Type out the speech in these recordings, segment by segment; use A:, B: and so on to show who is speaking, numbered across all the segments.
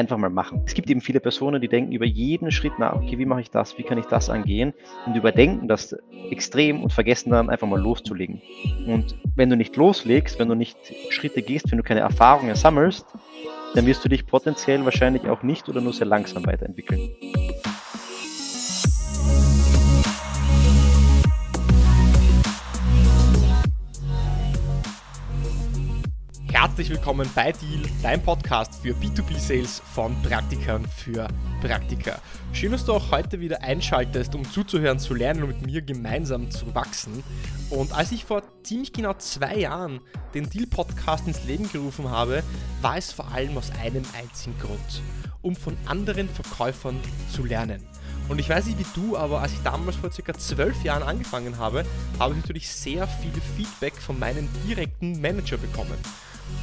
A: einfach mal machen. Es gibt eben viele Personen, die denken über jeden Schritt nach, okay, wie mache ich das, wie kann ich das angehen und überdenken das extrem und vergessen dann einfach mal loszulegen. Und wenn du nicht loslegst, wenn du nicht Schritte gehst, wenn du keine Erfahrungen sammelst, dann wirst du dich potenziell wahrscheinlich auch nicht oder nur sehr langsam weiterentwickeln.
B: Herzlich willkommen bei Deal, dein Podcast für B2B-Sales von Praktikern für Praktiker. Schön, dass du auch heute wieder einschaltest, um zuzuhören, zu lernen und mit mir gemeinsam zu wachsen. Und als ich vor ziemlich genau zwei Jahren den Deal-Podcast ins Leben gerufen habe, war es vor allem aus einem einzigen Grund, um von anderen Verkäufern zu lernen. Und ich weiß nicht wie du, aber als ich damals vor circa zwölf Jahren angefangen habe, habe ich natürlich sehr viel Feedback von meinem direkten Manager bekommen.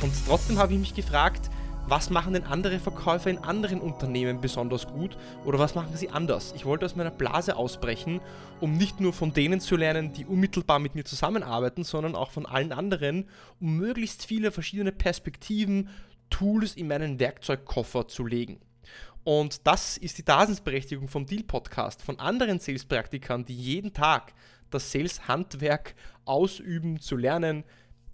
B: Und trotzdem habe ich mich gefragt, was machen denn andere Verkäufer in anderen Unternehmen besonders gut oder was machen sie anders? Ich wollte aus meiner Blase ausbrechen, um nicht nur von denen zu lernen, die unmittelbar mit mir zusammenarbeiten, sondern auch von allen anderen, um möglichst viele verschiedene Perspektiven, Tools in meinen Werkzeugkoffer zu legen. Und das ist die Daseinsberechtigung vom Deal Podcast, von anderen Sales-Praktikern, die jeden Tag das Sales-Handwerk ausüben, zu lernen,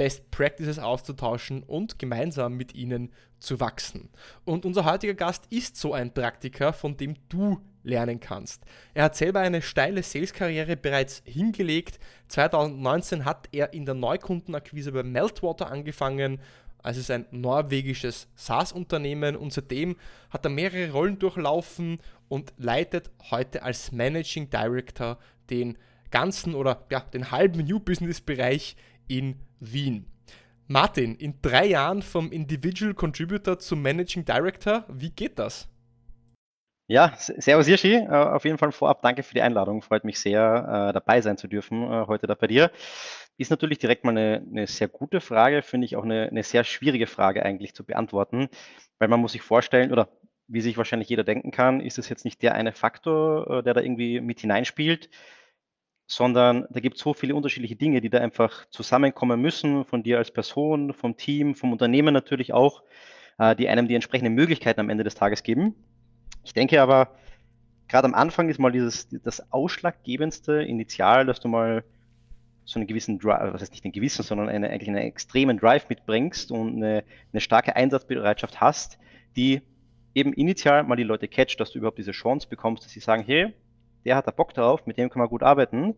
B: Best Practices auszutauschen und gemeinsam mit ihnen zu wachsen. Und unser heutiger Gast ist so ein Praktiker, von dem du lernen kannst. Er hat selber eine steile Sales-Karriere bereits hingelegt. 2019 hat er in der Neukundenakquise bei Meltwater angefangen. Also es ist ein norwegisches SaaS-Unternehmen und seitdem hat er mehrere Rollen durchlaufen und leitet heute als Managing Director den ganzen oder ja, den halben New Business-Bereich in Wien. Martin, in drei Jahren vom Individual Contributor zum Managing Director, wie geht das?
A: Ja, servus Hirschi. Äh, auf jeden Fall vorab danke für die Einladung. Freut mich sehr, äh, dabei sein zu dürfen äh, heute da bei dir. Ist natürlich direkt mal eine, eine sehr gute Frage, finde ich auch eine, eine sehr schwierige Frage eigentlich zu beantworten, weil man muss sich vorstellen, oder wie sich wahrscheinlich jeder denken kann, ist es jetzt nicht der eine Faktor, der da irgendwie mit hineinspielt, sondern da gibt es so viele unterschiedliche Dinge, die da einfach zusammenkommen müssen, von dir als Person, vom Team, vom Unternehmen natürlich auch, äh, die einem die entsprechenden Möglichkeiten am Ende des Tages geben. Ich denke aber, gerade am Anfang ist mal dieses, das ausschlaggebendste Initial, dass du mal so einen gewissen Drive, was heißt nicht einen gewissen, sondern eine, eigentlich einen extremen Drive mitbringst und eine, eine starke Einsatzbereitschaft hast, die eben initial mal die Leute catcht, dass du überhaupt diese Chance bekommst, dass sie sagen, hey, der hat da Bock drauf, mit dem kann man gut arbeiten.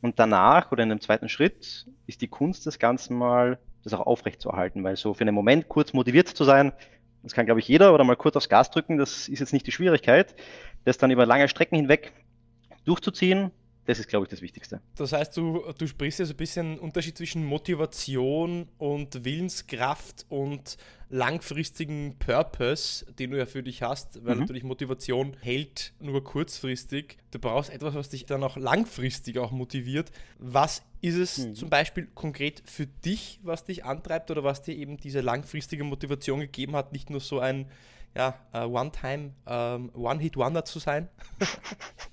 A: Und danach oder in einem zweiten Schritt ist die Kunst des Ganzen mal, das auch aufrechtzuerhalten, weil so für einen Moment kurz motiviert zu sein, das kann, glaube ich, jeder oder mal kurz aufs Gas drücken, das ist jetzt nicht die Schwierigkeit. Das dann über lange Strecken hinweg durchzuziehen, das ist, glaube ich, das Wichtigste.
B: Das heißt, du, du sprichst ja so ein bisschen Unterschied zwischen Motivation und Willenskraft und langfristigen Purpose, den du ja für dich hast, weil mhm. natürlich Motivation hält nur kurzfristig. Du brauchst etwas, was dich dann auch langfristig auch motiviert. Was ist es mhm. zum Beispiel konkret für dich, was dich antreibt oder was dir eben diese langfristige Motivation gegeben hat, nicht nur so ein ja, uh, One-Time, um, One-Hit-Wonder zu sein?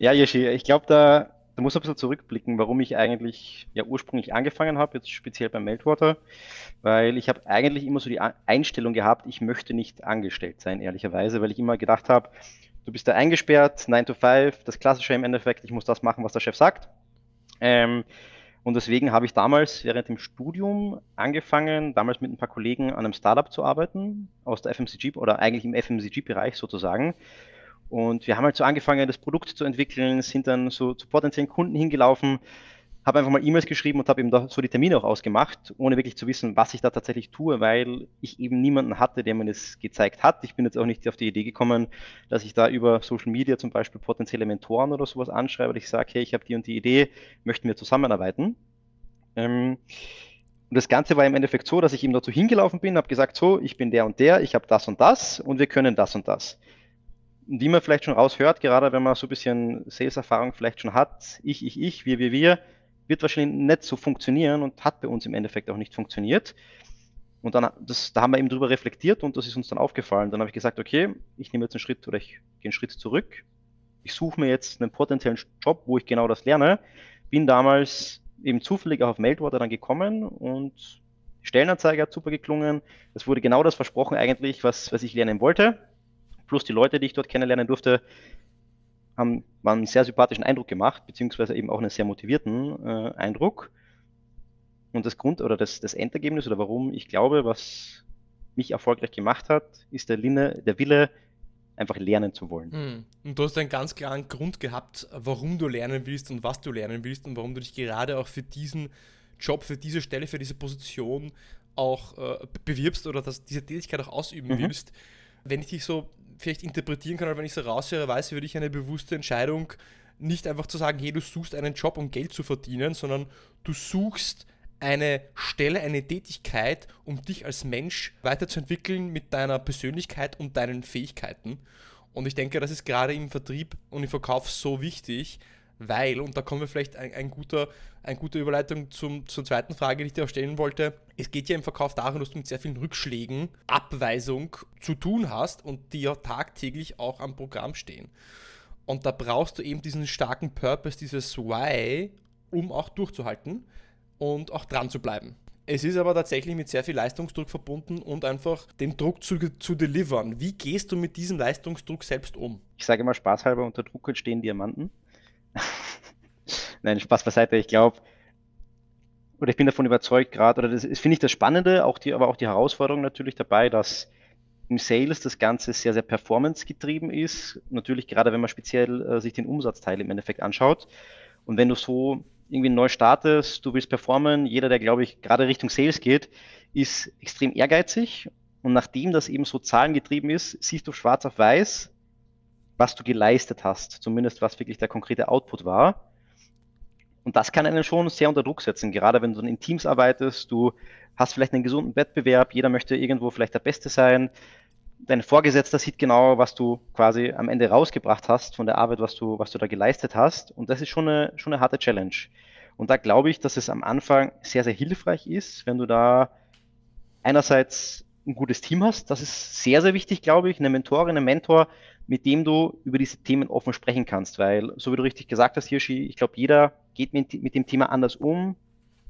A: Ja, Yeshi, ich glaube, da, da muss ein bisschen zurückblicken, warum ich eigentlich ja ursprünglich angefangen habe, jetzt speziell beim Meltwater, weil ich habe eigentlich immer so die Einstellung gehabt, ich möchte nicht angestellt sein, ehrlicherweise, weil ich immer gedacht habe, du bist da eingesperrt, 9 to 5, das Klassische im Endeffekt, ich muss das machen, was der Chef sagt. Ähm, und deswegen habe ich damals während dem Studium angefangen, damals mit ein paar Kollegen an einem Startup zu arbeiten, aus der FMCG oder eigentlich im FMCG-Bereich sozusagen. Und wir haben halt so angefangen, das Produkt zu entwickeln, sind dann so zu potenziellen Kunden hingelaufen, habe einfach mal E-Mails geschrieben und habe eben da so die Termine auch ausgemacht, ohne wirklich zu wissen, was ich da tatsächlich tue, weil ich eben niemanden hatte, der mir das gezeigt hat. Ich bin jetzt auch nicht auf die Idee gekommen, dass ich da über Social Media zum Beispiel potenzielle Mentoren oder sowas anschreibe, weil ich sage, hey, ich habe die und die Idee, möchten wir zusammenarbeiten. Ähm, und das Ganze war im Endeffekt so, dass ich ihm dazu hingelaufen bin, habe gesagt, so, ich bin der und der, ich habe das und das und wir können das und das wie man vielleicht schon raushört, gerade wenn man so ein bisschen Sales-Erfahrung vielleicht schon hat, ich, ich, ich, wir, wir, wir, wird wahrscheinlich nicht so funktionieren und hat bei uns im Endeffekt auch nicht funktioniert. Und dann, das, da haben wir eben drüber reflektiert und das ist uns dann aufgefallen. Dann habe ich gesagt, okay, ich nehme jetzt einen Schritt oder ich gehe einen Schritt zurück. Ich suche mir jetzt einen potenziellen Job, wo ich genau das lerne. Bin damals eben zufällig auch auf Meltwater dann gekommen und Stellenanzeige hat super geklungen. Es wurde genau das versprochen eigentlich, was, was ich lernen wollte. Plus die Leute, die ich dort kennenlernen durfte, haben, waren einen sehr sympathischen Eindruck gemacht, beziehungsweise eben auch einen sehr motivierten äh, Eindruck. Und das Grund oder das, das Endergebnis oder warum ich glaube, was mich erfolgreich gemacht hat, ist der, Linne, der Wille, einfach lernen zu wollen.
B: Hm. Und du hast einen ganz klaren Grund gehabt, warum du lernen willst und was du lernen willst und warum du dich gerade auch für diesen Job, für diese Stelle, für diese Position auch äh, bewirbst oder dass diese Tätigkeit auch ausüben mhm. willst. Wenn ich dich so vielleicht interpretieren kann, oder wenn ich so raushöre, weiß, würde ich eine bewusste Entscheidung nicht einfach zu sagen, hey, du suchst einen Job, um Geld zu verdienen, sondern du suchst eine Stelle, eine Tätigkeit, um dich als Mensch weiterzuentwickeln mit deiner Persönlichkeit und deinen Fähigkeiten. Und ich denke, das ist gerade im Vertrieb und im Verkauf so wichtig, weil, und da kommen wir vielleicht ein, ein guter, eine gute Überleitung zum, zur zweiten Frage, die ich dir auch stellen wollte. Es geht ja im Verkauf darum, dass du mit sehr vielen Rückschlägen, Abweisung zu tun hast und die ja tagtäglich auch am Programm stehen. Und da brauchst du eben diesen starken Purpose, dieses Why, um auch durchzuhalten und auch dran zu bleiben. Es ist aber tatsächlich mit sehr viel Leistungsdruck verbunden und einfach den Druck zu, zu delivern. Wie gehst du mit diesem Leistungsdruck selbst um?
A: Ich sage immer spaßhalber, unter Druck entstehen Diamanten. Nein, Spaß beiseite. Ich glaube, oder ich bin davon überzeugt gerade, oder das finde ich das Spannende, auch die, aber auch die Herausforderung natürlich dabei, dass im Sales das Ganze sehr, sehr performance-getrieben ist. Natürlich gerade, wenn man speziell äh, sich den Umsatzteil im Endeffekt anschaut. Und wenn du so irgendwie neu startest, du willst performen, jeder, der, glaube ich, gerade Richtung Sales geht, ist extrem ehrgeizig. Und nachdem das eben so zahlengetrieben ist, siehst du schwarz auf weiß, was du geleistet hast, zumindest was wirklich der konkrete Output war. Und das kann einen schon sehr unter Druck setzen, gerade wenn du in Teams arbeitest, du hast vielleicht einen gesunden Wettbewerb, jeder möchte irgendwo vielleicht der Beste sein, dein Vorgesetzter sieht genau, was du quasi am Ende rausgebracht hast von der Arbeit, was du, was du da geleistet hast. Und das ist schon eine, schon eine harte Challenge. Und da glaube ich, dass es am Anfang sehr, sehr hilfreich ist, wenn du da einerseits ein gutes Team hast. Das ist sehr, sehr wichtig, glaube ich. Eine Mentorin, ein Mentor, mit dem du über diese Themen offen sprechen kannst. Weil, so wie du richtig gesagt hast, Hirschi, ich glaube, jeder geht mit, mit dem Thema anders um,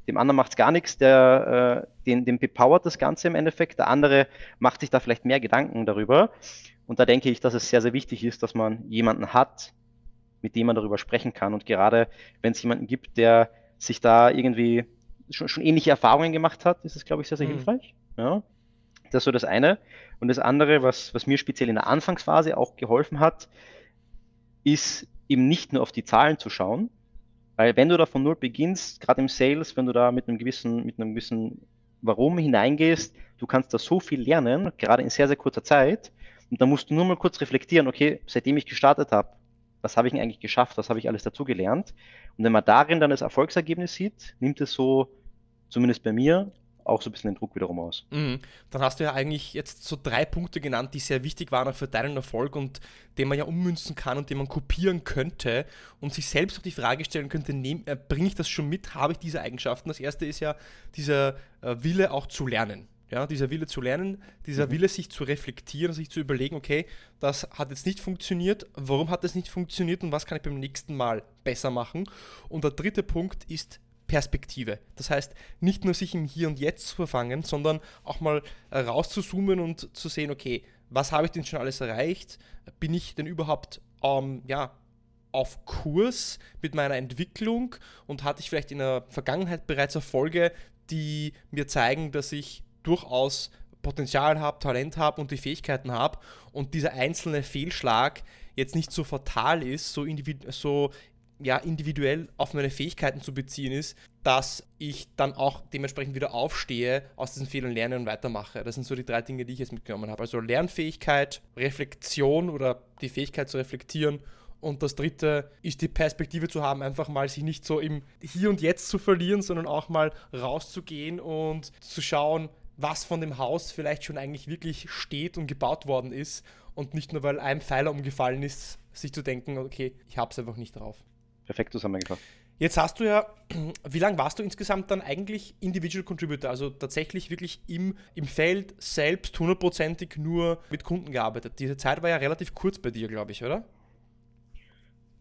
A: dem anderen macht es gar nichts, der, äh, den, den bepowert das Ganze im Endeffekt. Der andere macht sich da vielleicht mehr Gedanken darüber. Und da denke ich, dass es sehr, sehr wichtig ist, dass man jemanden hat, mit dem man darüber sprechen kann. Und gerade wenn es jemanden gibt, der sich da irgendwie schon, schon ähnliche Erfahrungen gemacht hat, ist es, glaube ich, sehr, sehr mhm. hilfreich. Ja. Das ist so das eine. Und das andere, was, was mir speziell in der Anfangsphase auch geholfen hat, ist eben nicht nur auf die Zahlen zu schauen, weil wenn du da von null beginnst, gerade im Sales, wenn du da mit einem gewissen, mit einem gewissen Warum hineingehst, du kannst da so viel lernen, gerade in sehr, sehr kurzer Zeit. Und da musst du nur mal kurz reflektieren, okay, seitdem ich gestartet habe, was habe ich denn eigentlich geschafft, was habe ich alles dazu gelernt? Und wenn man darin dann das Erfolgsergebnis sieht, nimmt es so, zumindest bei mir, auch so ein bisschen den Druck wiederum aus.
B: Mhm. Dann hast du ja eigentlich jetzt so drei Punkte genannt, die sehr wichtig waren auch für deinen Erfolg und den man ja ummünzen kann und den man kopieren könnte und sich selbst auch die Frage stellen könnte, äh, bringe ich das schon mit, habe ich diese Eigenschaften? Das erste ist ja dieser äh, Wille auch zu lernen. Ja, dieser Wille zu lernen, dieser mhm. Wille, sich zu reflektieren, sich zu überlegen, okay, das hat jetzt nicht funktioniert, warum hat das nicht funktioniert und was kann ich beim nächsten Mal besser machen? Und der dritte Punkt ist Perspektive. Das heißt, nicht nur sich im Hier und Jetzt zu verfangen, sondern auch mal äh, rauszuzoomen und zu sehen, okay, was habe ich denn schon alles erreicht? Bin ich denn überhaupt ähm, ja, auf Kurs mit meiner Entwicklung und hatte ich vielleicht in der Vergangenheit bereits Erfolge, die mir zeigen, dass ich durchaus Potenzial habe, Talent habe und die Fähigkeiten habe und dieser einzelne Fehlschlag jetzt nicht so fatal ist, so, so ja, individuell auf meine Fähigkeiten zu beziehen ist, dass ich dann auch dementsprechend wieder aufstehe, aus diesen Fehlern lerne und weitermache. Das sind so die drei Dinge, die ich jetzt mitgenommen habe. Also Lernfähigkeit, Reflexion oder die Fähigkeit zu reflektieren und das dritte ist die Perspektive zu haben, einfach mal sich nicht so im Hier und Jetzt zu verlieren, sondern auch mal rauszugehen und zu schauen, was von dem Haus vielleicht schon eigentlich wirklich steht und gebaut worden ist und nicht nur weil ein Pfeiler umgefallen ist, sich zu denken, okay, ich habe es einfach nicht drauf.
A: Perfekt zusammengefasst.
B: Jetzt hast du ja, wie lange warst du insgesamt dann eigentlich Individual Contributor, also tatsächlich wirklich im, im Feld selbst hundertprozentig nur mit Kunden gearbeitet? Diese Zeit war ja relativ kurz bei dir, glaube ich, oder?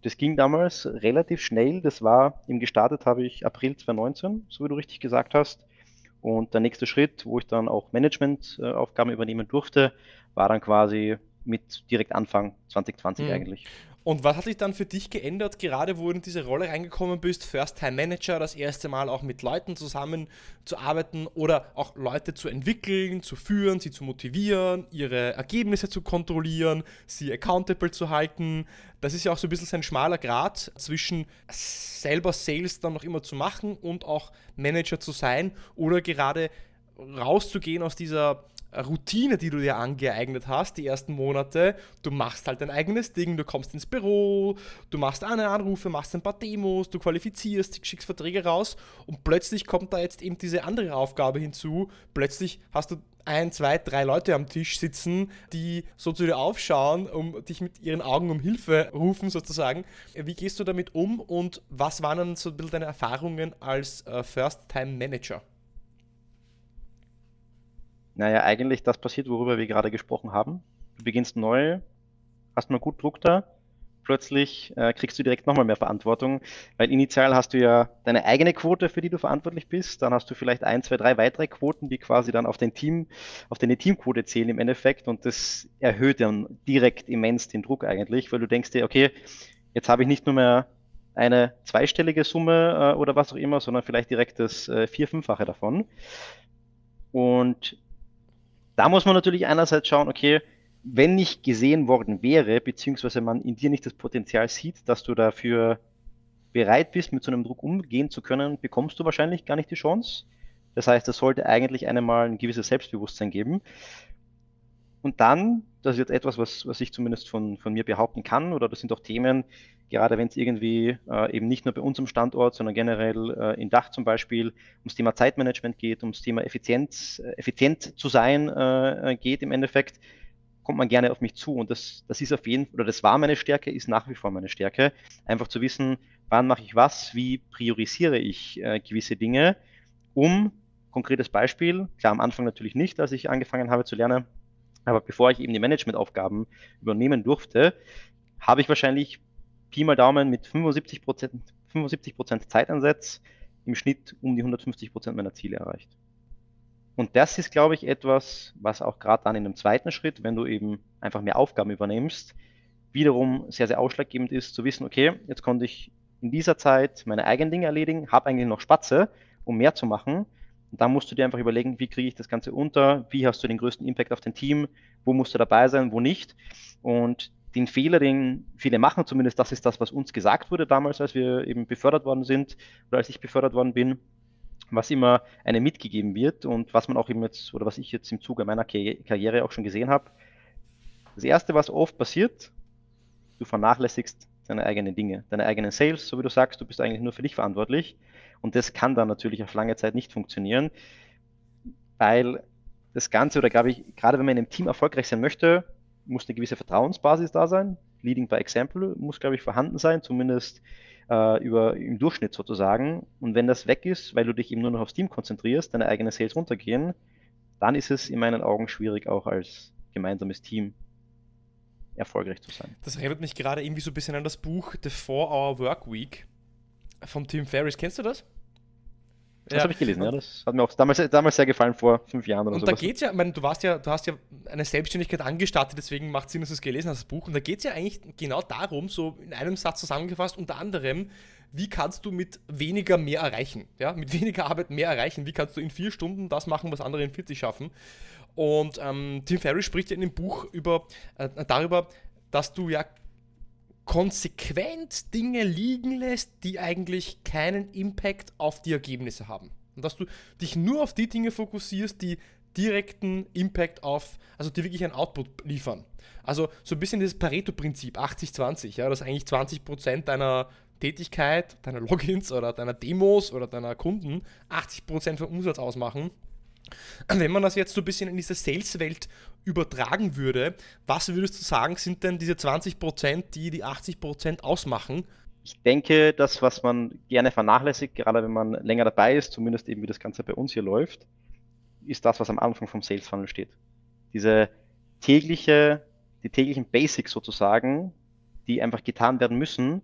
A: Das ging damals relativ schnell. Das war, im gestartet habe ich April 2019, so wie du richtig gesagt hast. Und der nächste Schritt, wo ich dann auch Managementaufgaben übernehmen durfte, war dann quasi mit direkt Anfang 2020 mhm. eigentlich.
B: Und was hat sich dann für dich geändert, gerade wo du in diese Rolle reingekommen bist, First-Time-Manager, das erste Mal auch mit Leuten zusammenzuarbeiten oder auch Leute zu entwickeln, zu führen, sie zu motivieren, ihre Ergebnisse zu kontrollieren, sie accountable zu halten. Das ist ja auch so ein bisschen ein schmaler Grad zwischen selber Sales dann noch immer zu machen und auch Manager zu sein oder gerade rauszugehen aus dieser Routine, die du dir angeeignet hast, die ersten Monate. Du machst halt dein eigenes Ding, du kommst ins Büro, du machst eine Anrufe, machst ein paar Demos, du qualifizierst, schickst Verträge raus und plötzlich kommt da jetzt eben diese andere Aufgabe hinzu. Plötzlich hast du ein, zwei, drei Leute am Tisch sitzen, die so zu dir aufschauen, um dich mit ihren Augen um Hilfe rufen sozusagen. Wie gehst du damit um und was waren dann so ein bisschen deine Erfahrungen als äh, First-Time-Manager?
A: Naja, eigentlich das passiert, worüber wir gerade gesprochen haben. Du beginnst neu, hast mal gut Druck da, plötzlich äh, kriegst du direkt nochmal mehr Verantwortung, weil initial hast du ja deine eigene Quote, für die du verantwortlich bist, dann hast du vielleicht ein, zwei, drei weitere Quoten, die quasi dann auf dein Team, auf deine Teamquote zählen im Endeffekt und das erhöht dann direkt immens den Druck eigentlich, weil du denkst dir, okay, jetzt habe ich nicht nur mehr eine zweistellige Summe äh, oder was auch immer, sondern vielleicht direkt das äh, vier-, fünffache davon. Und da muss man natürlich einerseits schauen, okay, wenn nicht gesehen worden wäre, beziehungsweise man in dir nicht das Potenzial sieht, dass du dafür bereit bist, mit so einem Druck umgehen zu können, bekommst du wahrscheinlich gar nicht die Chance. Das heißt, es sollte eigentlich einem mal ein gewisses Selbstbewusstsein geben. Und dann, das ist jetzt etwas, was, was ich zumindest von, von mir behaupten kann, oder das sind auch Themen, gerade wenn es irgendwie äh, eben nicht nur bei unserem Standort, sondern generell äh, in Dach zum Beispiel ums Thema Zeitmanagement geht, ums Thema Effizienz, äh, effizient zu sein äh, geht im Endeffekt, kommt man gerne auf mich zu. Und das, das ist auf jeden oder das war meine Stärke, ist nach wie vor meine Stärke, einfach zu wissen, wann mache ich was, wie priorisiere ich äh, gewisse Dinge, um, konkretes Beispiel, klar am Anfang natürlich nicht, als ich angefangen habe zu lernen, aber bevor ich eben die Managementaufgaben übernehmen durfte, habe ich wahrscheinlich Pi mal Daumen mit 75 Prozent 75 Zeitansatz im Schnitt um die 150 Prozent meiner Ziele erreicht. Und das ist, glaube ich, etwas, was auch gerade dann in einem zweiten Schritt, wenn du eben einfach mehr Aufgaben übernimmst, wiederum sehr, sehr ausschlaggebend ist, zu wissen, okay, jetzt konnte ich in dieser Zeit meine eigenen Dinge erledigen, habe eigentlich noch Spatze, um mehr zu machen. Und dann musst du dir einfach überlegen, wie kriege ich das Ganze unter, wie hast du den größten Impact auf dein Team, wo musst du dabei sein, wo nicht. Und den Fehler, den viele machen, zumindest das ist das, was uns gesagt wurde damals, als wir eben befördert worden sind oder als ich befördert worden bin, was immer einem mitgegeben wird und was man auch eben jetzt oder was ich jetzt im Zuge meiner Karriere auch schon gesehen habe. Das erste, was oft passiert, du vernachlässigst deine eigenen Dinge, deine eigenen Sales, so wie du sagst, du bist eigentlich nur für dich verantwortlich und das kann dann natürlich auf lange Zeit nicht funktionieren, weil das Ganze oder glaube ich, gerade wenn man in einem Team erfolgreich sein möchte, muss eine gewisse Vertrauensbasis da sein. Leading by Example muss, glaube ich, vorhanden sein, zumindest äh, über, im Durchschnitt sozusagen. Und wenn das weg ist, weil du dich eben nur noch aufs Team konzentrierst, deine eigenen Sales runtergehen, dann ist es in meinen Augen schwierig, auch als gemeinsames Team erfolgreich zu sein.
B: Das erinnert mich gerade irgendwie so ein bisschen an das Buch The 4-Hour Work Week von Tim Ferriss. Kennst du das?
A: Das ja. habe ich gelesen, ja. Das hat mir auch damals, damals sehr gefallen, vor fünf Jahren oder
B: so. Und sowas. da geht es ja, ich meine, du warst ja, du hast ja eine Selbstständigkeit angestartet, deswegen macht es Sinn, dass du es gelesen hast, das Buch. Und da geht es ja eigentlich genau darum, so in einem Satz zusammengefasst, unter anderem, wie kannst du mit weniger mehr erreichen? Ja, mit weniger Arbeit mehr erreichen. Wie kannst du in vier Stunden das machen, was andere in 40 schaffen? Und ähm, Tim Ferriss spricht ja in dem Buch über, äh, darüber, dass du ja konsequent Dinge liegen lässt, die eigentlich keinen Impact auf die Ergebnisse haben. Und dass du dich nur auf die Dinge fokussierst, die direkten Impact auf, also die wirklich einen Output liefern. Also so ein bisschen das Pareto-Prinzip, 80-20, ja, dass eigentlich 20% deiner Tätigkeit, deiner Logins oder deiner Demos oder deiner Kunden 80% vom Umsatz ausmachen wenn man das jetzt so ein bisschen in diese Sales-Welt übertragen würde, was würdest du sagen, sind denn diese 20%, die die 80% ausmachen?
A: Ich denke, das, was man gerne vernachlässigt, gerade wenn man länger dabei ist, zumindest eben wie das Ganze bei uns hier läuft, ist das, was am Anfang vom Sales Funnel steht. Diese tägliche, die täglichen Basics sozusagen, die einfach getan werden müssen,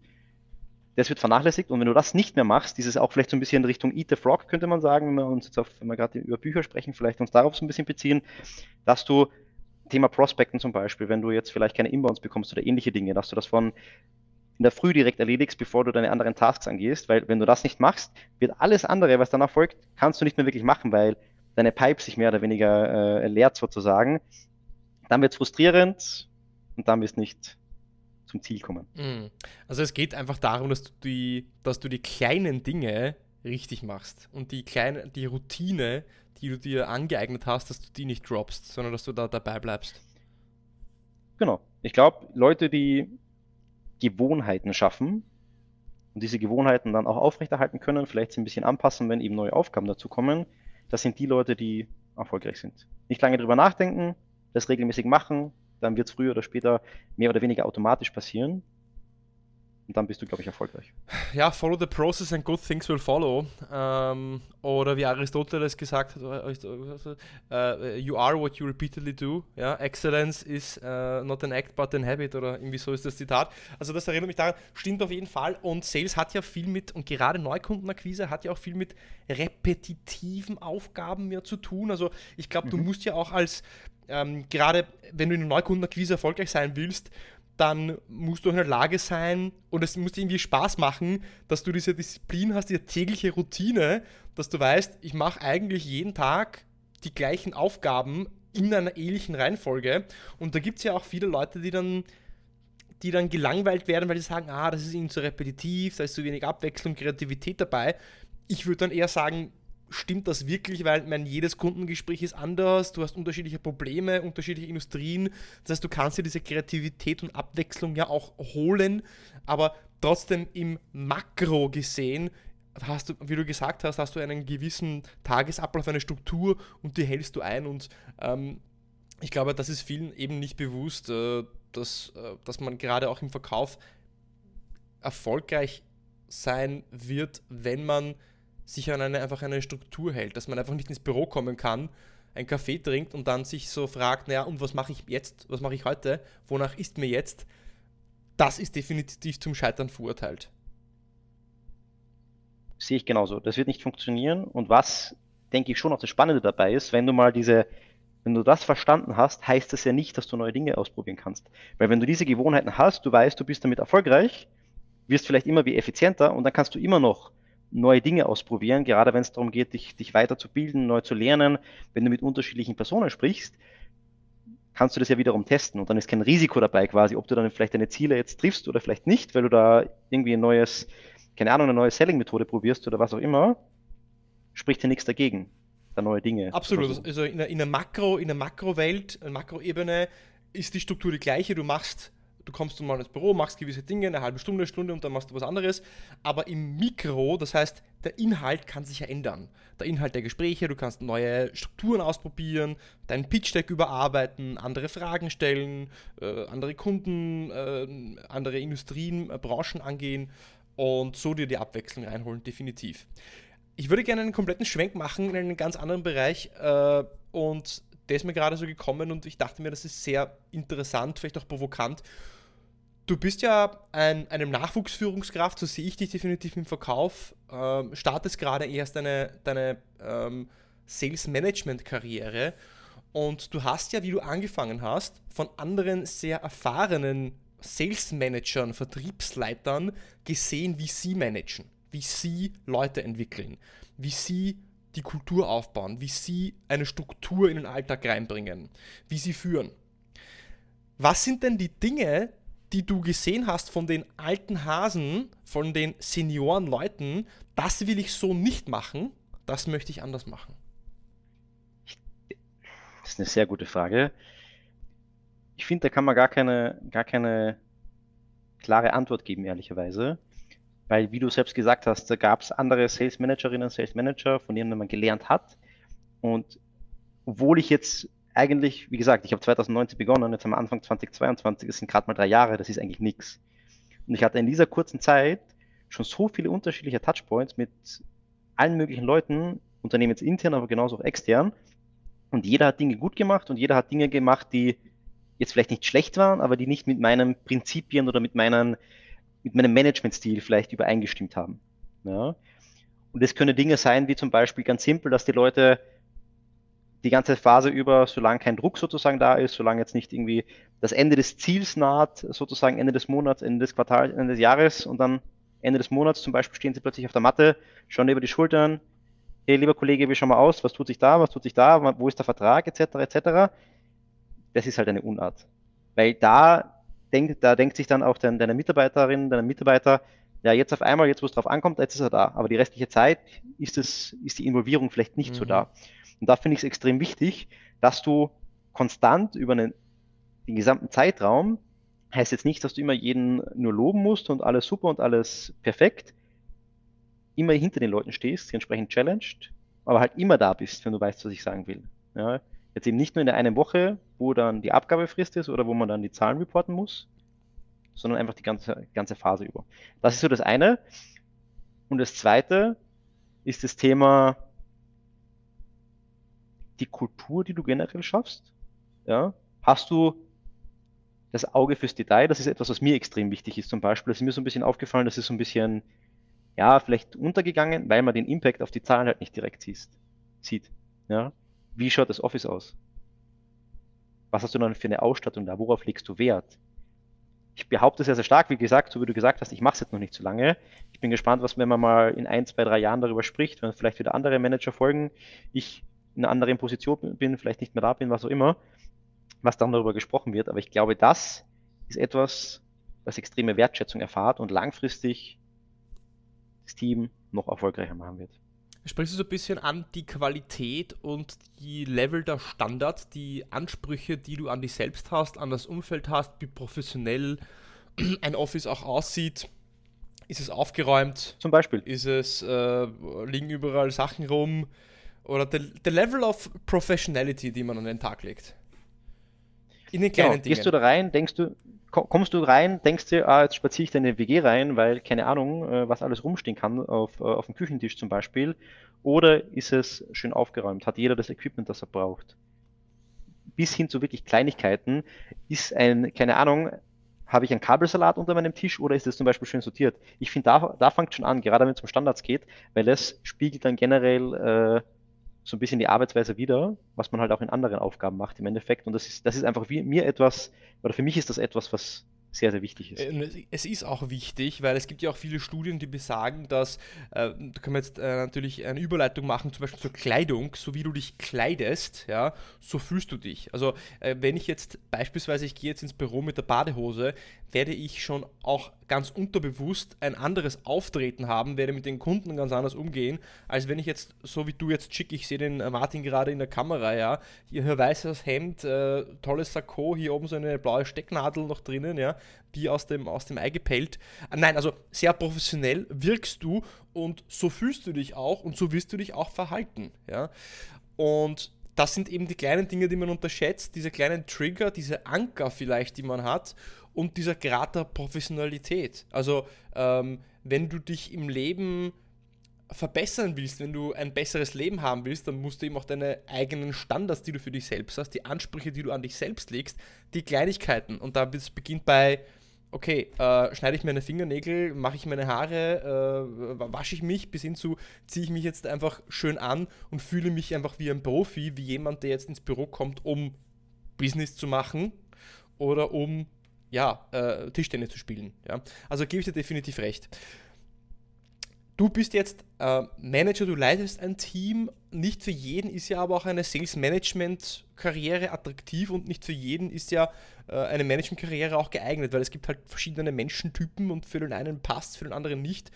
A: das wird vernachlässigt und wenn du das nicht mehr machst, dieses auch vielleicht so ein bisschen in Richtung Eat the Frog, könnte man sagen, wenn wir uns jetzt auf, wenn wir gerade über Bücher sprechen, vielleicht uns darauf so ein bisschen beziehen, dass du Thema Prospecten zum Beispiel, wenn du jetzt vielleicht keine Inbounds bekommst oder ähnliche Dinge, dass du das von in der Früh direkt erledigst, bevor du deine anderen Tasks angehst, weil wenn du das nicht machst, wird alles andere, was danach folgt, kannst du nicht mehr wirklich machen, weil deine Pipe sich mehr oder weniger äh, leert sozusagen. Dann wird es frustrierend und dann wirst nicht zum Ziel kommen.
B: Mhm. Also es geht einfach darum, dass du die, dass du die kleinen Dinge richtig machst und die kleine, die Routine, die du dir angeeignet hast, dass du die nicht droppst, sondern dass du da dabei bleibst.
A: Genau. Ich glaube, Leute, die Gewohnheiten schaffen und diese Gewohnheiten dann auch aufrechterhalten können, vielleicht ein bisschen anpassen, wenn eben neue Aufgaben dazu kommen, das sind die Leute, die erfolgreich sind. Nicht lange drüber nachdenken, das regelmäßig machen, dann wird es früher oder später mehr oder weniger automatisch passieren. Und dann bist du, glaube ich, erfolgreich.
B: Ja, follow the process and good things will follow. Ähm, oder wie Aristoteles gesagt hat, uh, you are what you repeatedly do. Ja, Excellence is uh, not an act but an habit oder irgendwie so ist das Zitat. Also das erinnert mich daran, stimmt auf jeden Fall. Und Sales hat ja viel mit, und gerade Neukundenakquise hat ja auch viel mit repetitiven Aufgaben mehr zu tun. Also ich glaube, mhm. du musst ja auch als, ähm, gerade wenn du in der Neukundenakquise erfolgreich sein willst, dann musst du in der Lage sein und es muss dir irgendwie Spaß machen, dass du diese Disziplin hast, diese tägliche Routine, dass du weißt, ich mache eigentlich jeden Tag die gleichen Aufgaben in einer ähnlichen Reihenfolge. Und da gibt es ja auch viele Leute, die dann, die dann gelangweilt werden, weil sie sagen, ah, das ist ihnen zu repetitiv, da ist zu wenig Abwechslung, Kreativität dabei. Ich würde dann eher sagen, stimmt das wirklich, weil mein, jedes Kundengespräch ist anders, du hast unterschiedliche Probleme, unterschiedliche Industrien. Das heißt, du kannst dir diese Kreativität und Abwechslung ja auch holen, aber trotzdem im Makro gesehen hast du, wie du gesagt hast, hast du einen gewissen Tagesablauf, eine Struktur und die hältst du ein und ähm, ich glaube, das ist vielen eben nicht bewusst, äh, dass, äh, dass man gerade auch im Verkauf erfolgreich sein wird, wenn man sich an eine, einfach eine Struktur hält, dass man einfach nicht ins Büro kommen kann, einen Kaffee trinkt und dann sich so fragt, naja, und was mache ich jetzt, was mache ich heute, wonach ist mir jetzt, das ist definitiv zum Scheitern verurteilt.
A: Sehe ich genauso. Das wird nicht funktionieren. Und was, denke ich, schon auch das Spannende dabei ist, wenn du mal diese, wenn du das verstanden hast, heißt das ja nicht, dass du neue Dinge ausprobieren kannst. Weil wenn du diese Gewohnheiten hast, du weißt, du bist damit erfolgreich, wirst vielleicht immer wie effizienter und dann kannst du immer noch neue Dinge ausprobieren, gerade wenn es darum geht, dich, dich weiterzubilden, neu zu lernen. Wenn du mit unterschiedlichen Personen sprichst, kannst du das ja wiederum testen und dann ist kein Risiko dabei quasi, ob du dann vielleicht deine Ziele jetzt triffst oder vielleicht nicht, weil du da irgendwie ein neues, keine Ahnung, eine neue Selling-Methode probierst oder was auch immer, spricht ja nichts dagegen, da neue Dinge.
B: Absolut, also in der, in der Makro, in der Makrowelt, Makroebene ist die Struktur die gleiche, du machst du kommst mal ins Büro, machst gewisse Dinge, eine halbe Stunde, Stunde und dann machst du was anderes. Aber im Mikro, das heißt, der Inhalt kann sich ja ändern. Der Inhalt der Gespräche, du kannst neue Strukturen ausprobieren, deinen Pitch-Deck überarbeiten, andere Fragen stellen, äh, andere Kunden, äh, andere Industrien, äh, Branchen angehen und so dir die Abwechslung reinholen, definitiv. Ich würde gerne einen kompletten Schwenk machen in einen ganz anderen Bereich äh, und der ist mir gerade so gekommen und ich dachte mir, das ist sehr interessant, vielleicht auch provokant Du bist ja ein, eine Nachwuchsführungskraft, so sehe ich dich definitiv im Verkauf. Ähm, startest gerade erst deine, deine ähm, Sales-Management-Karriere und du hast ja, wie du angefangen hast, von anderen sehr erfahrenen Sales-Managern, Vertriebsleitern gesehen, wie sie managen, wie sie Leute entwickeln, wie sie die Kultur aufbauen, wie sie eine Struktur in den Alltag reinbringen, wie sie führen. Was sind denn die Dinge, die du gesehen hast von den alten Hasen, von den Senioren-Leuten, das will ich so nicht machen, das möchte ich anders machen?
A: Das ist eine sehr gute Frage. Ich finde, da kann man gar keine, gar keine klare Antwort geben, ehrlicherweise. Weil, wie du selbst gesagt hast, da gab es andere Sales Managerinnen, Sales Manager, von denen man gelernt hat. Und obwohl ich jetzt eigentlich, wie gesagt, ich habe 2019 begonnen, jetzt am Anfang 2022, das sind gerade mal drei Jahre, das ist eigentlich nichts. Und ich hatte in dieser kurzen Zeit schon so viele unterschiedliche Touchpoints mit allen möglichen Leuten, unternehmensintern, aber genauso auch extern. Und jeder hat Dinge gut gemacht und jeder hat Dinge gemacht, die jetzt vielleicht nicht schlecht waren, aber die nicht mit meinen Prinzipien oder mit meinen mit meinem Managementstil vielleicht übereingestimmt haben. Ja? Und das können Dinge sein, wie zum Beispiel ganz simpel, dass die Leute die ganze Phase über, solange kein Druck sozusagen da ist, solange jetzt nicht irgendwie das Ende des Ziels naht, sozusagen Ende des Monats, Ende des Quartals, Ende des Jahres und dann Ende des Monats zum Beispiel stehen sie plötzlich auf der Matte, schauen über die Schultern, hey lieber Kollege, wie schauen wir aus, was tut sich da, was tut sich da, wo ist der Vertrag, etc., etc. Das ist halt eine Unart. Weil da denkt, da denkt sich dann auch dein, deine Mitarbeiterin, deine Mitarbeiter, ja, jetzt auf einmal, jetzt wo es drauf ankommt, jetzt ist er da. Aber die restliche Zeit ist es, ist die Involvierung vielleicht nicht mhm. so da. Und da finde ich es extrem wichtig, dass du konstant über einen, den gesamten Zeitraum, heißt jetzt nicht, dass du immer jeden nur loben musst und alles super und alles perfekt, immer hinter den Leuten stehst, sie entsprechend challenged, aber halt immer da bist, wenn du weißt, was ich sagen will. Ja, jetzt eben nicht nur in der einen Woche, wo dann die Abgabefrist ist oder wo man dann die Zahlen reporten muss, sondern einfach die ganze, ganze Phase über. Das ist so das eine. Und das zweite ist das Thema die Kultur, die du generell schaffst. Ja? Hast du das Auge fürs Detail? Das ist etwas, was mir extrem wichtig ist. Zum Beispiel, das ist mir so ein bisschen aufgefallen, das ist so ein bisschen, ja, vielleicht untergegangen, weil man den Impact auf die Zahlen halt nicht direkt sieht. Ja? Wie schaut das Office aus? Was hast du dann für eine Ausstattung da? Worauf legst du Wert? Ich behaupte sehr, sehr stark, wie gesagt, so wie du gesagt hast, ich mache es jetzt noch nicht so lange. Ich bin gespannt, was, wenn man mal in ein, zwei, drei Jahren darüber spricht, wenn vielleicht wieder andere Manager folgen, ich in einer anderen Position bin, vielleicht nicht mehr da bin, was auch immer, was dann darüber gesprochen wird. Aber ich glaube, das ist etwas, was extreme Wertschätzung erfahrt und langfristig das Team noch erfolgreicher machen wird.
B: Sprichst du so ein bisschen an die Qualität und die Level der Standards, die Ansprüche, die du an dich selbst hast, an das Umfeld hast, wie professionell ein Office auch aussieht? Ist es aufgeräumt?
A: Zum Beispiel.
B: Ist es, äh, liegen überall Sachen rum? Oder der Level of Professionality, die man an den Tag legt?
A: In den kleinen genau. Dingen. Gehst du da rein, denkst du, kommst du rein, denkst du, ah, jetzt spaziere ich da in eine WG rein, weil keine Ahnung, äh, was alles rumstehen kann auf, äh, auf dem Küchentisch zum Beispiel. Oder ist es schön aufgeräumt? Hat jeder das Equipment, das er braucht? Bis hin zu wirklich Kleinigkeiten. Ist ein, keine Ahnung, habe ich einen Kabelsalat unter meinem Tisch oder ist es zum Beispiel schön sortiert? Ich finde, da, da fängt schon an, gerade wenn es um Standards geht, weil es spiegelt dann generell äh, so ein bisschen die Arbeitsweise wieder, was man halt auch in anderen Aufgaben macht im Endeffekt. Und das ist, das ist einfach wie, mir etwas, oder für mich ist das etwas, was sehr, sehr wichtig ist.
B: Äh, es ist auch wichtig, weil es gibt ja auch viele Studien, die besagen, dass, äh, da können wir jetzt äh, natürlich eine Überleitung machen, zum Beispiel zur Kleidung, so wie du dich kleidest, ja, so fühlst du dich. Also äh, wenn ich jetzt beispielsweise, ich gehe jetzt ins Büro mit der Badehose, werde ich schon auch ganz unterbewusst ein anderes Auftreten haben, werde mit den Kunden ganz anders umgehen, als wenn ich jetzt, so wie du jetzt schick, ich sehe den äh, Martin gerade in der Kamera, ja, hier weißes Hemd, äh, tolles Sakko, hier oben so eine blaue Stecknadel noch drinnen, ja, wie aus dem, aus dem Ei gepellt. Äh, nein, also sehr professionell wirkst du und so fühlst du dich auch und so wirst du dich auch verhalten, ja. Und das sind eben die kleinen Dinge, die man unterschätzt, diese kleinen Trigger, diese Anker vielleicht, die man hat und dieser Grad der Professionalität. Also ähm, wenn du dich im Leben verbessern willst, wenn du ein besseres Leben haben willst, dann musst du eben auch deine eigenen Standards, die du für dich selbst hast, die Ansprüche, die du an dich selbst legst, die Kleinigkeiten. Und da beginnt bei, okay, äh, schneide ich meine Fingernägel, mache ich meine Haare, äh, wasche ich mich, bis hin zu, ziehe ich mich jetzt einfach schön an und fühle mich einfach wie ein Profi, wie jemand, der jetzt ins Büro kommt, um Business zu machen oder um ja, äh, Tischtennis zu spielen. Ja? Also gebe ich dir definitiv recht. Du bist jetzt äh, Manager, du leitest ein Team. Nicht für jeden ist ja aber auch eine Sales Management Karriere attraktiv und nicht für jeden ist ja äh, eine Management Karriere auch geeignet, weil es gibt halt verschiedene Menschentypen und für den einen passt, für den anderen nicht.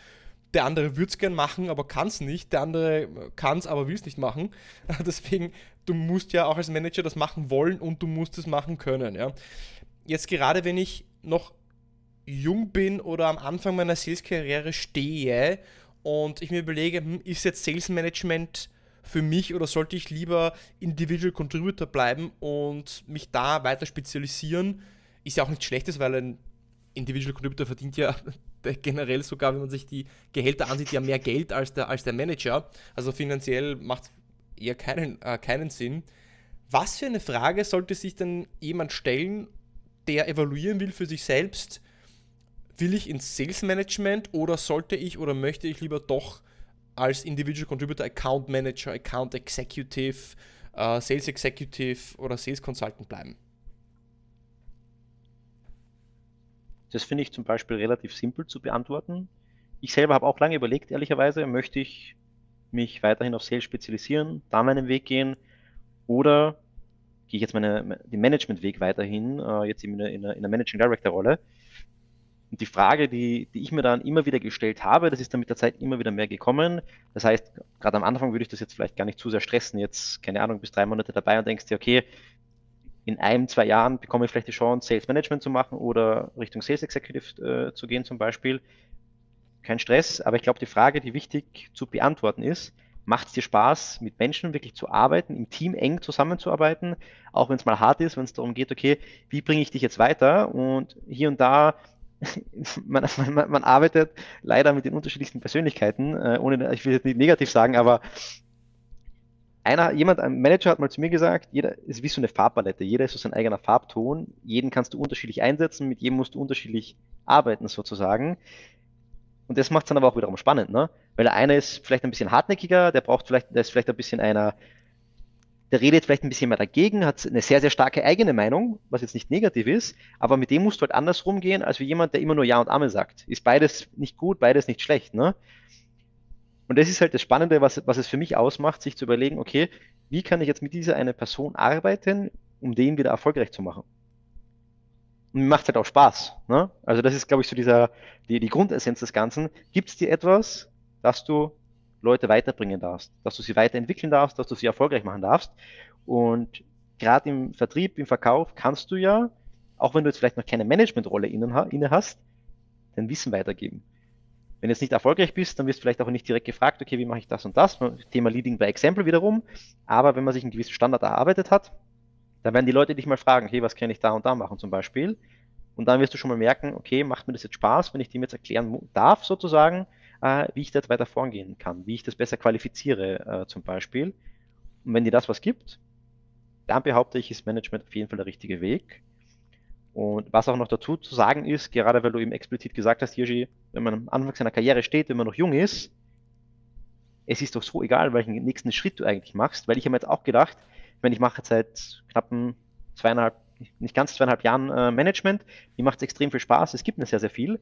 B: Der andere würde es gern machen, aber kann es nicht. Der andere kann es, aber will es nicht machen. Deswegen, du musst ja auch als Manager das machen wollen und du musst es machen können. Ja jetzt gerade wenn ich noch jung bin oder am Anfang meiner Sales-Karriere stehe und ich mir überlege, hm, ist jetzt Sales Management für mich oder sollte ich lieber Individual Contributor bleiben und mich da weiter spezialisieren? Ist ja auch nichts Schlechtes, weil ein Individual Contributor verdient ja generell sogar, wenn man sich die Gehälter ansieht, ja mehr Geld als der, als der Manager. Also finanziell macht es eher keinen, äh, keinen Sinn. Was für eine Frage sollte sich denn jemand stellen, der evaluieren will für sich selbst, will ich ins Sales Management oder sollte ich oder möchte ich lieber doch als Individual Contributor Account Manager, Account Executive, äh, Sales Executive oder Sales Consultant bleiben?
A: Das finde ich zum Beispiel relativ simpel zu beantworten. Ich selber habe auch lange überlegt, ehrlicherweise, möchte ich mich weiterhin auf Sales spezialisieren, da meinen Weg gehen oder gehe ich jetzt meine, den Management-Weg weiterhin, äh, jetzt in einer, in einer Managing Director-Rolle. Und die Frage, die, die ich mir dann immer wieder gestellt habe, das ist dann mit der Zeit immer wieder mehr gekommen. Das heißt, gerade am Anfang würde ich das jetzt vielleicht gar nicht zu sehr stressen. Jetzt, keine Ahnung, bis drei Monate dabei und denkst dir, okay, in einem, zwei Jahren bekomme ich vielleicht die Chance, Sales Management zu machen oder Richtung Sales Executive äh, zu gehen zum Beispiel. Kein Stress, aber ich glaube, die Frage, die wichtig zu beantworten ist, macht es dir Spaß, mit Menschen wirklich zu arbeiten, im Team eng zusammenzuarbeiten, auch wenn es mal hart ist, wenn es darum geht, okay, wie bringe ich dich jetzt weiter? Und hier und da, man, man, man arbeitet leider mit den unterschiedlichsten Persönlichkeiten, äh, ohne, ich will jetzt nicht negativ sagen, aber einer, jemand, ein Manager hat mal zu mir gesagt, jeder ist wie so eine Farbpalette, jeder ist so sein eigener Farbton, jeden kannst du unterschiedlich einsetzen, mit jedem musst du unterschiedlich arbeiten sozusagen. Und das macht es dann aber auch wiederum spannend, ne? Weil der eine ist vielleicht ein bisschen hartnäckiger, der braucht vielleicht, der ist vielleicht ein bisschen einer, der redet vielleicht ein bisschen mehr dagegen, hat eine sehr, sehr starke eigene Meinung, was jetzt nicht negativ ist, aber mit dem musst du halt anders rumgehen, als wie jemand, der immer nur Ja und Amen sagt. Ist beides nicht gut, beides nicht schlecht, ne? Und das ist halt das Spannende, was, was es für mich ausmacht, sich zu überlegen, okay, wie kann ich jetzt mit dieser eine Person arbeiten, um den wieder erfolgreich zu machen? Und mir macht halt auch Spaß. Ne? Also das ist, glaube ich, so dieser, die, die Grundessenz des Ganzen. Gibt es dir etwas, dass du Leute weiterbringen darfst, dass du sie weiterentwickeln darfst, dass du sie erfolgreich machen darfst? Und gerade im Vertrieb, im Verkauf kannst du ja, auch wenn du jetzt vielleicht noch keine Managementrolle inne hast, dein Wissen weitergeben. Wenn du jetzt nicht erfolgreich bist, dann wirst du vielleicht auch nicht direkt gefragt, okay, wie mache ich das und das? Thema Leading by Example wiederum. Aber wenn man sich einen gewissen Standard erarbeitet hat, da werden die Leute dich mal fragen, hey, was kann ich da und da machen zum Beispiel? Und dann wirst du schon mal merken, okay, macht mir das jetzt Spaß, wenn ich dem jetzt erklären darf, sozusagen, wie ich jetzt weiter vorgehen kann, wie ich das besser qualifiziere, äh, zum Beispiel. Und wenn dir das was gibt, dann behaupte ich, ist Management auf jeden Fall der richtige Weg. Und was auch noch dazu zu sagen ist, gerade weil du eben explizit gesagt hast, Hirschi, wenn man am Anfang seiner Karriere steht, wenn man noch jung ist, es ist doch so egal, welchen nächsten Schritt du eigentlich machst, weil ich habe mir jetzt auch gedacht, wenn ich mache jetzt seit knappen zweieinhalb, nicht ganz zweieinhalb Jahren äh, Management, mir macht es extrem viel Spaß, es gibt mir sehr, sehr viel.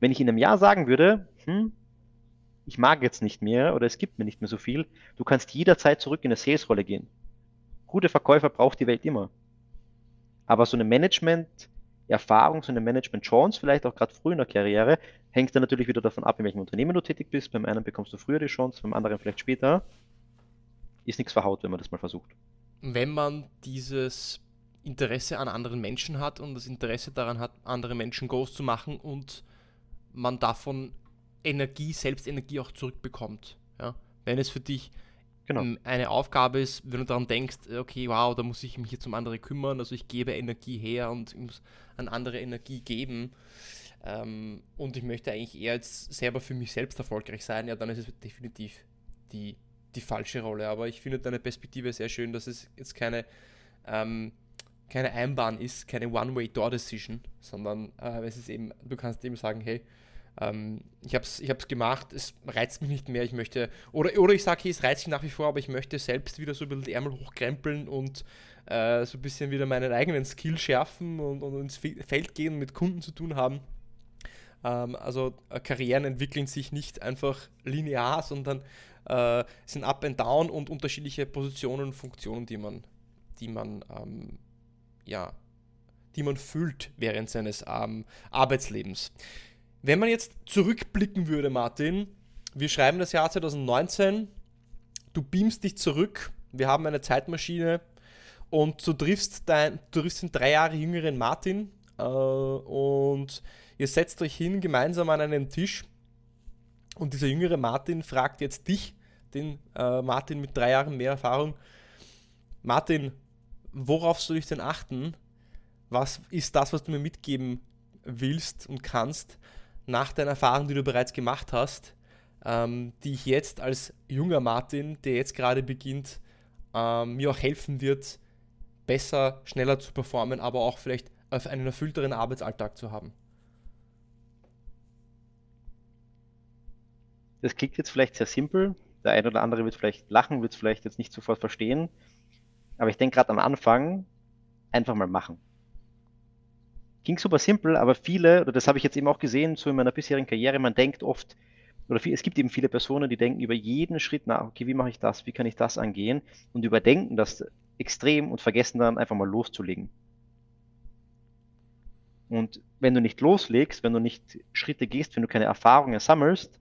A: Wenn ich in einem Jahr sagen würde, hm, ich mag jetzt nicht mehr oder es gibt mir nicht mehr so viel, du kannst jederzeit zurück in eine Sales-Rolle gehen. Gute Verkäufer braucht die Welt immer. Aber so eine Management-Erfahrung, so eine Management-Chance, vielleicht auch gerade früh in der Karriere, hängt dann natürlich wieder davon ab, in welchem Unternehmen du tätig bist. Beim einen bekommst du früher die Chance, beim anderen vielleicht später. Ist nichts verhaut, wenn man das mal versucht
B: wenn man dieses Interesse an anderen Menschen hat und das Interesse daran hat, andere Menschen groß zu machen und man davon Energie, Selbstenergie auch zurückbekommt. Ja? Wenn es für dich genau. Eine Aufgabe ist, wenn du daran denkst, okay, wow, da muss ich mich jetzt um andere kümmern, also ich gebe Energie her und ich muss an andere Energie geben ähm, und ich möchte eigentlich eher jetzt selber für mich selbst erfolgreich sein, ja, dann ist es definitiv die die falsche Rolle. Aber ich finde deine Perspektive sehr schön, dass es jetzt keine, ähm, keine Einbahn ist, keine One-Way-Door-Decision, sondern äh, es ist eben, du kannst eben sagen, hey, ähm, ich habe es ich gemacht, es reizt mich nicht mehr, ich möchte, oder, oder ich sage, hey, es reizt mich nach wie vor, aber ich möchte selbst wieder so ein bisschen die Ärmel hochkrempeln und äh, so ein bisschen wieder meinen eigenen Skill schärfen und, und ins Feld gehen und mit Kunden zu tun haben. Ähm, also äh, Karrieren entwickeln sich nicht einfach linear, sondern äh, sind Up and Down und unterschiedliche Positionen und Funktionen, die man, die man, ähm, ja, die man füllt während seines ähm, Arbeitslebens. Wenn man jetzt zurückblicken würde, Martin, wir schreiben das Jahr 2019, du beamst dich zurück, wir haben eine Zeitmaschine und du triffst, dein, du triffst den drei Jahre jüngeren Martin äh, und ihr setzt euch hin gemeinsam an einem Tisch und dieser jüngere Martin fragt jetzt dich, den äh, Martin mit drei Jahren mehr Erfahrung, Martin, worauf soll ich denn achten? Was ist das, was du mir mitgeben willst und kannst nach den Erfahrungen, die du bereits gemacht hast, ähm, die ich jetzt als junger Martin, der jetzt gerade beginnt, ähm, mir auch helfen wird, besser, schneller zu performen, aber auch vielleicht auf einen erfüllteren Arbeitsalltag zu haben?
A: Das klingt jetzt vielleicht sehr simpel. Der eine oder andere wird vielleicht lachen, wird es vielleicht jetzt nicht sofort verstehen. Aber ich denke gerade am Anfang, einfach mal machen. Ging super simpel, aber viele, oder das habe ich jetzt eben auch gesehen, so in meiner bisherigen Karriere, man denkt oft, oder viel, es gibt eben viele Personen, die denken über jeden Schritt nach, okay, wie mache ich das, wie kann ich das angehen und überdenken das extrem und vergessen dann einfach mal loszulegen. Und wenn du nicht loslegst, wenn du nicht Schritte gehst, wenn du keine Erfahrungen sammelst,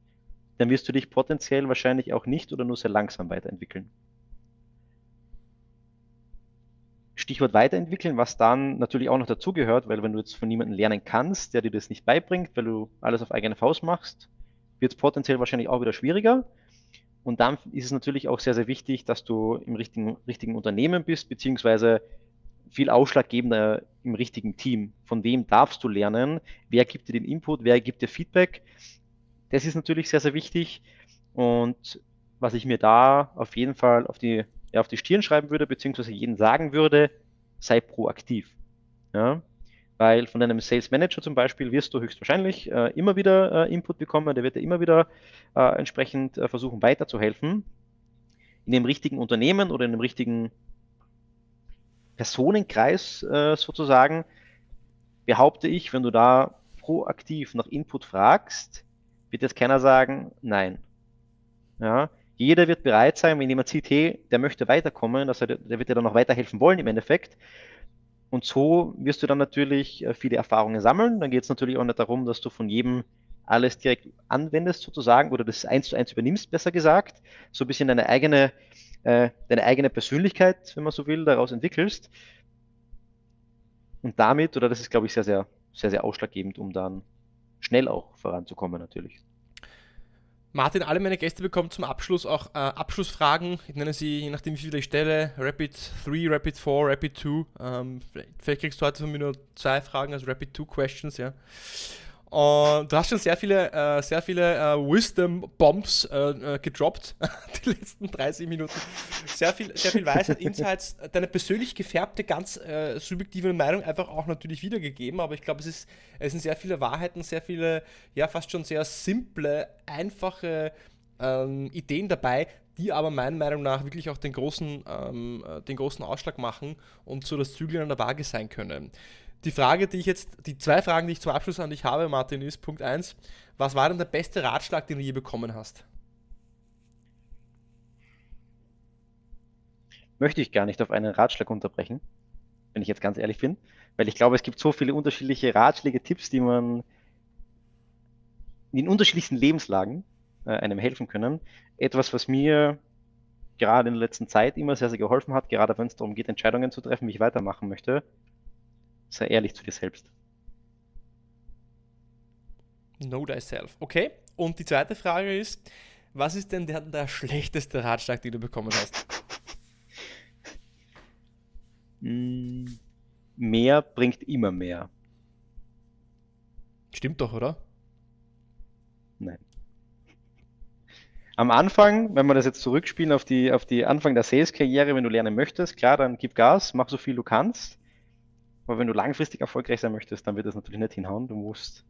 A: dann wirst du dich potenziell wahrscheinlich auch nicht oder nur sehr langsam weiterentwickeln. Stichwort weiterentwickeln, was dann natürlich auch noch dazugehört, weil wenn du jetzt von jemandem lernen kannst, der dir das nicht beibringt, weil du alles auf eigene Faust machst, wird es potenziell wahrscheinlich auch wieder schwieriger. Und dann ist es natürlich auch sehr, sehr wichtig, dass du im richtigen, richtigen Unternehmen bist, beziehungsweise viel ausschlaggebender im richtigen Team. Von wem darfst du lernen? Wer gibt dir den Input? Wer gibt dir Feedback? Das ist natürlich sehr, sehr wichtig. Und was ich mir da auf jeden Fall auf die, ja, auf die Stirn schreiben würde, beziehungsweise jeden sagen würde, sei proaktiv. Ja? Weil von deinem Sales Manager zum Beispiel wirst du höchstwahrscheinlich äh, immer wieder äh, Input bekommen, der wird dir immer wieder äh, entsprechend äh, versuchen weiterzuhelfen. In dem richtigen Unternehmen oder in dem richtigen Personenkreis äh, sozusagen, behaupte ich, wenn du da proaktiv nach Input fragst, wird jetzt keiner sagen, nein. Ja, jeder wird bereit sein, wenn jemand sieht, hey, der möchte weiterkommen, er, der wird dir dann noch weiterhelfen wollen im Endeffekt. Und so wirst du dann natürlich äh, viele Erfahrungen sammeln. Dann geht es natürlich auch nicht darum, dass du von jedem alles direkt anwendest sozusagen oder das eins zu eins übernimmst, besser gesagt. So ein bisschen deine eigene äh, deine eigene Persönlichkeit, wenn man so will, daraus entwickelst. Und damit, oder das ist, glaube ich, sehr, sehr, sehr, sehr ausschlaggebend, um dann schnell auch voranzukommen natürlich.
B: Martin, alle meine Gäste bekommen zum Abschluss auch äh, Abschlussfragen. Ich nenne sie, je nachdem wie viele ich stelle, Rapid 3, Rapid 4, Rapid 2. Ähm, vielleicht kriegst du heute von mir nur zwei Fragen, also Rapid 2 Questions, ja. Und du hast schon sehr viele, äh, sehr viele äh, Wisdom-Bombs äh, äh gedroppt, die letzten 30 Minuten. Sehr viel, sehr viel Weisheit, Insights, deine persönlich gefärbte, ganz äh, subjektive Meinung einfach auch natürlich wiedergegeben. Aber ich glaube, es, ist, es sind sehr viele Wahrheiten, sehr viele, ja, fast schon sehr simple, einfache ähm, Ideen dabei, die aber meiner Meinung nach wirklich auch den großen, ähm, äh, den großen Ausschlag machen und so das Zügel an der Waage sein können die Frage, die ich jetzt, die zwei Fragen, die ich zum Abschluss an dich habe, Martin, ist Punkt 1. Was war denn der beste Ratschlag, den du je bekommen hast?
A: Möchte ich gar nicht auf einen Ratschlag unterbrechen, wenn ich jetzt ganz ehrlich bin, weil ich glaube, es gibt so viele unterschiedliche Ratschläge, Tipps, die man in unterschiedlichsten Lebenslagen äh, einem helfen können. Etwas, was mir gerade in der letzten Zeit immer sehr, sehr geholfen hat, gerade wenn es darum geht, Entscheidungen zu treffen, wie ich weitermachen möchte, Sei ehrlich zu dir selbst.
B: Know thyself. Okay. Und die zweite Frage ist, was ist denn der, der schlechteste Ratschlag, den du bekommen hast?
A: Mm, mehr bringt immer mehr.
B: Stimmt doch, oder?
A: Nein. Am Anfang, wenn wir das jetzt zurückspielen auf die, auf die Anfang der Sales-Karriere, wenn du lernen möchtest, klar, dann gib Gas, mach so viel du kannst. Aber wenn du langfristig erfolgreich sein möchtest, dann wird das natürlich nicht hinhauen. Du musst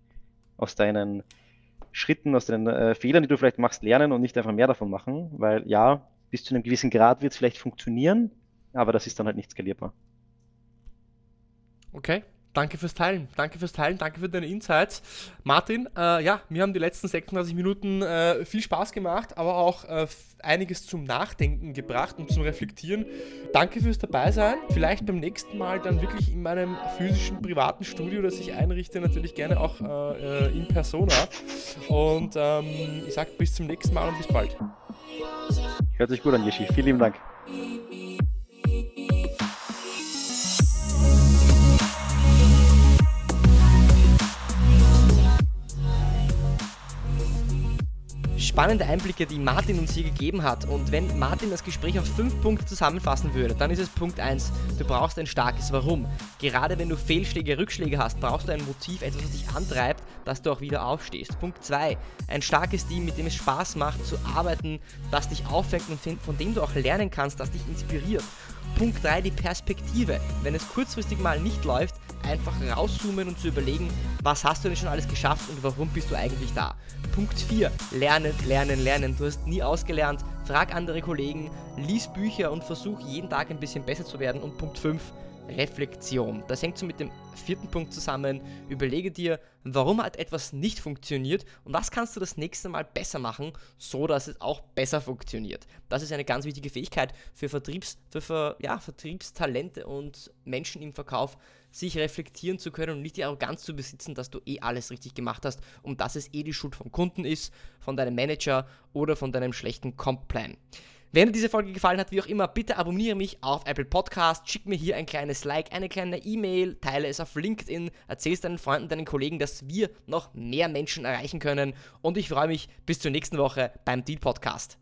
A: aus deinen Schritten, aus deinen äh, Fehlern, die du vielleicht machst, lernen und nicht einfach mehr davon machen, weil ja, bis zu einem gewissen Grad wird es vielleicht funktionieren, aber das ist dann halt nicht skalierbar.
B: Okay, Danke fürs Teilen. Danke fürs Teilen. Danke für deine Insights. Martin, äh, ja, mir haben die letzten 36 Minuten äh, viel Spaß gemacht, aber auch äh, einiges zum Nachdenken gebracht und zum Reflektieren. Danke fürs Dabeisein. Vielleicht beim nächsten Mal dann wirklich in meinem physischen privaten Studio, das ich einrichte, natürlich gerne auch äh, äh, in Persona. Und ähm, ich sage bis zum nächsten Mal und bis bald.
A: Hört sich gut an, Yeshi. Vielen lieben Dank.
B: Spannende Einblicke, die Martin uns hier gegeben hat. Und wenn Martin das Gespräch auf fünf Punkte zusammenfassen würde, dann ist es Punkt 1, du brauchst ein starkes Warum. Gerade wenn du Fehlschläge, Rückschläge hast, brauchst du ein Motiv, etwas, was dich antreibt, dass du auch wieder aufstehst. Punkt 2, ein starkes Team, mit dem es Spaß macht zu arbeiten, das dich auffängt und von dem du auch lernen kannst, das dich inspiriert. Punkt 3, die Perspektive. Wenn es kurzfristig mal nicht läuft, einfach rauszoomen und zu überlegen, was hast du denn schon alles geschafft und warum bist du eigentlich da. Punkt 4, lernen, lernen, lernen. Du hast nie ausgelernt. Frag andere Kollegen, lies Bücher und versuch jeden Tag ein bisschen besser zu werden. Und Punkt 5, Reflexion. Das hängt so mit dem vierten Punkt zusammen. Überlege dir, warum hat etwas nicht funktioniert und was kannst du das nächste Mal besser machen, so dass es auch besser funktioniert. Das ist eine ganz wichtige Fähigkeit für, Vertriebs, für, für ja, Vertriebstalente und Menschen im Verkauf, sich reflektieren zu können und nicht die Arroganz zu besitzen, dass du eh alles richtig gemacht hast und dass es eh die Schuld vom Kunden ist, von deinem Manager oder von deinem schlechten Comp-Plan. Wenn dir diese Folge gefallen hat, wie auch immer, bitte abonniere mich auf Apple Podcast, schick mir hier ein kleines Like, eine kleine E-Mail, teile es auf LinkedIn, erzähl es deinen Freunden, deinen Kollegen, dass wir noch mehr Menschen erreichen können und ich freue mich bis zur nächsten Woche beim Deal Podcast.